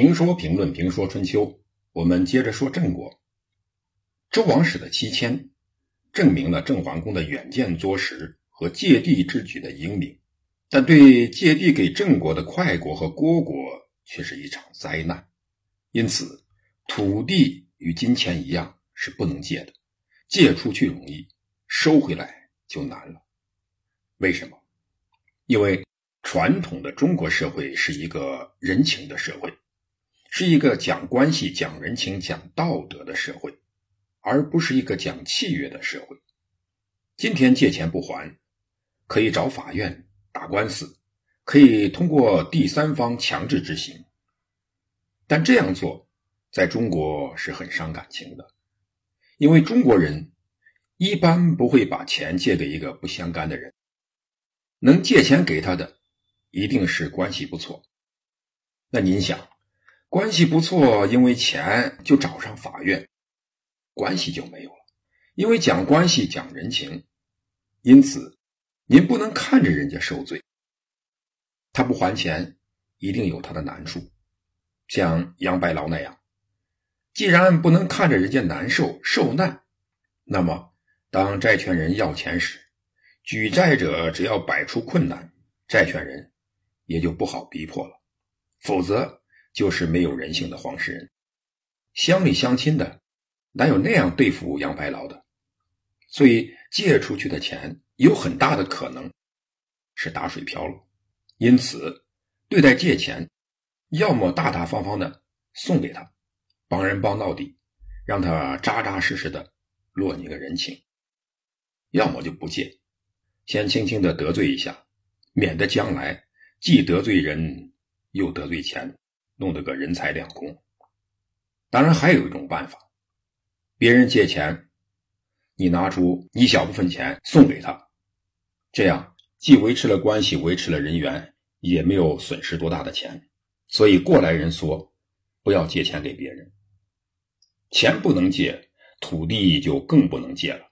评说评论评说春秋，我们接着说郑国。周王室的七迁，证明了郑桓公的远见卓识和借地之举的英明，但对借地给郑国的快国和虢国却是一场灾难。因此，土地与金钱一样是不能借的，借出去容易，收回来就难了。为什么？因为传统的中国社会是一个人情的社会，是一个讲关系、讲人情、讲道德的社会，而不是一个讲契约的社会。今天借钱不还，可以找法院打官司，可以通过第三方强制执行。但这样做在中国是很伤感情的，因为中国人一般不会把钱借给一个不相干的人。能借钱给他的，一定是关系不错。那您想，关系不错，因为钱就找上法院，关系就没有了。因为讲关系讲人情，因此您不能看着人家受罪。他不还钱，一定有他的难处。像杨白劳那样，既然不能看着人家难受受难，那么当债权人要钱时，举债者只要摆出困难，债权人也就不好逼迫了，否则就是没有人性的黄世仁。乡里乡亲的哪有那样对付杨白劳的？所以借出去的钱有很大的可能是打水漂了。因此，对待借钱，要么大大方方的送给他，帮人帮到底，让他扎扎实实的落你个人情；要么就不借。先轻轻的得罪一下，免得将来既得罪人又得罪钱，弄得个人财两空。当然，还有一种办法，别人借钱，你拿出一小部分钱送给他，这样既维持了关系，维持了人缘，也没有损失多大的钱。所以过来人说，不要借钱给别人，钱不能借，土地就更不能借了，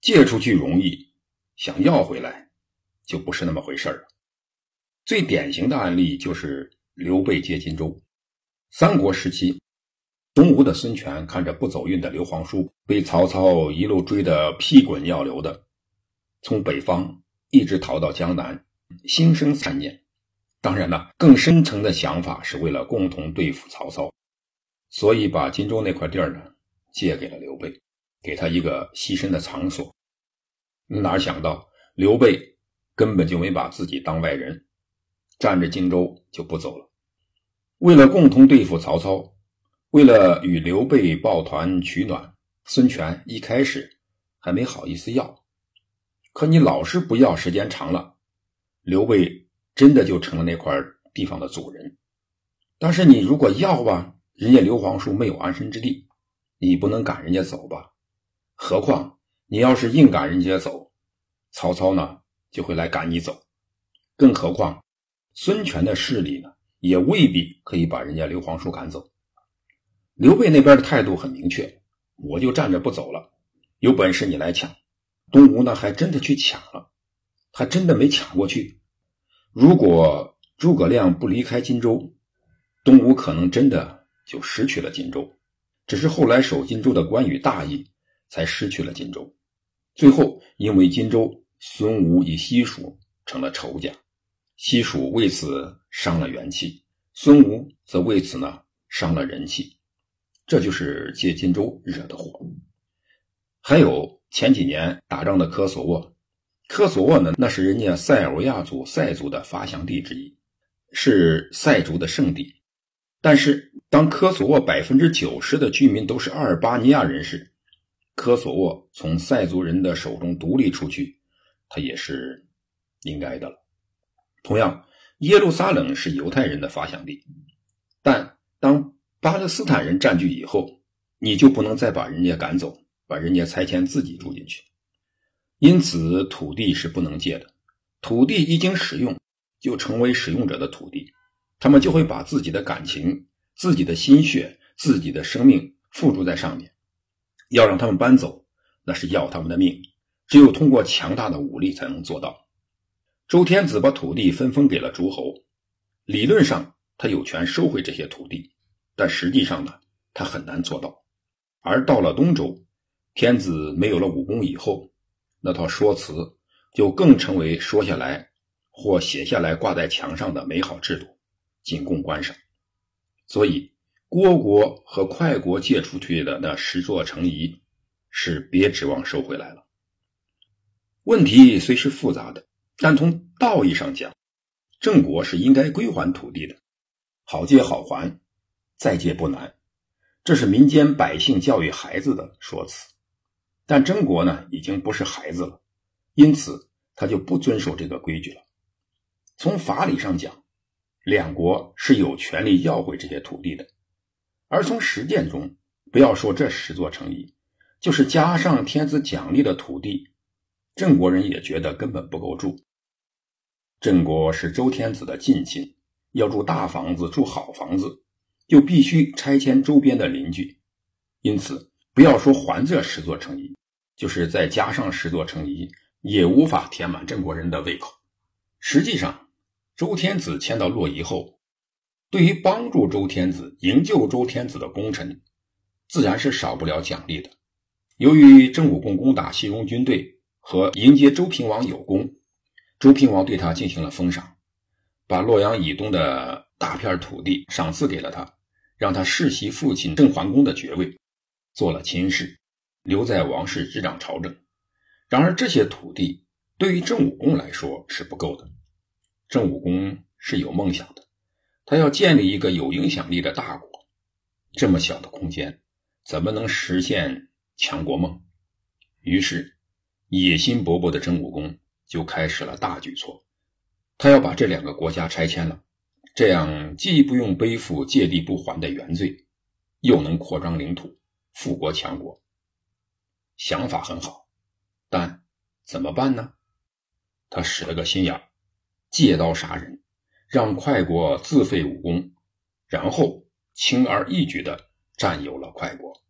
借出去容易。想要回来，就不是那么回事儿最典型的案例就是刘备借荆州。三国时期，东吴的孙权看着不走运的刘皇叔被曹操一路追得屁滚尿流的，从北方一直逃到江南，心生残念。当然了，更深层的想法是为了共同对付曹操，所以把荆州那块地儿呢借给了刘备，给他一个栖身的场所。哪想到刘备根本就没把自己当外人，占着荆州就不走了。为了共同对付曹操，为了与刘备抱团取暖，孙权一开始还没好意思要。可你老是不要，时间长了，刘备真的就成了那块地方的主人。但是你如果要吧，人家刘皇叔没有安身之地，你不能赶人家走吧？何况。你要是硬赶人家走，曹操呢就会来赶你走。更何况，孙权的势力呢也未必可以把人家刘皇叔赶走。刘备那边的态度很明确，我就站着不走了，有本事你来抢。东吴呢还真的去抢了，他真的没抢过去。如果诸葛亮不离开荆州，东吴可能真的就失去了荆州。只是后来守荆州的关羽大意。才失去了荆州，最后因为荆州，孙吴与西蜀成了仇家，西蜀为此伤了元气，孙吴则为此呢伤了人气，这就是借荆州惹的祸。还有前几年打仗的科索沃，科索沃呢那是人家塞尔维亚族塞族的发祥地之一，是塞族的圣地，但是当科索沃百分之九十的居民都是阿尔巴尼亚人时，科索沃从塞族人的手中独立出去，他也是应该的了。同样，耶路撒冷是犹太人的发祥地，但当巴勒斯坦人占据以后，你就不能再把人家赶走，把人家拆迁自己住进去。因此，土地是不能借的。土地一经使用，就成为使用者的土地，他们就会把自己的感情、自己的心血、自己的生命付诸在上面。要让他们搬走，那是要他们的命。只有通过强大的武力才能做到。周天子把土地分封给了诸侯，理论上他有权收回这些土地，但实际上呢，他很难做到。而到了东周，天子没有了武功以后，那套说辞就更成为说下来或写下来挂在墙上的美好制度，仅供观赏。所以，虢国和快国借出去的那十座城邑，是别指望收回来了。问题虽是复杂的，但从道义上讲，郑国是应该归还土地的。好借好还，再借不难，这是民间百姓教育孩子的说辞。但郑国呢，已经不是孩子了，因此他就不遵守这个规矩了。从法理上讲，两国是有权利要回这些土地的，而从实践中，不要说这十座城邑，就是加上天子奖励的土地，郑国人也觉得根本不够住。郑国是周天子的近亲。要住大房子，住好房子，就必须拆迁周边的邻居。因此，不要说还这十座城邑，就是再加上十座城邑，也无法填满郑国人的胃口。实际上，周天子迁到洛邑后，对于帮助周天子营救周天子的功臣，自然是少不了奖励的。由于郑武公攻打西戎军队和迎接周平王有功，周平王对他进行了封赏。把洛阳以东的大片土地赏赐给了他，让他世袭父亲郑桓公的爵位，做了亲事，留在王室执掌朝政。然而这些土地对于郑武公来说是不够的。郑武公是有梦想的，他要建立一个有影响力的大国。这么小的空间，怎么能实现强国梦？于是，野心勃勃的真武公就开始了大举措。他要把这两个国家拆迁了，这样既不用背负借地不还的原罪，又能扩张领土、富国强国。想法很好，但怎么办呢？他使了个心眼借刀杀人，让快国自废武功，然后轻而易举地占有了快国。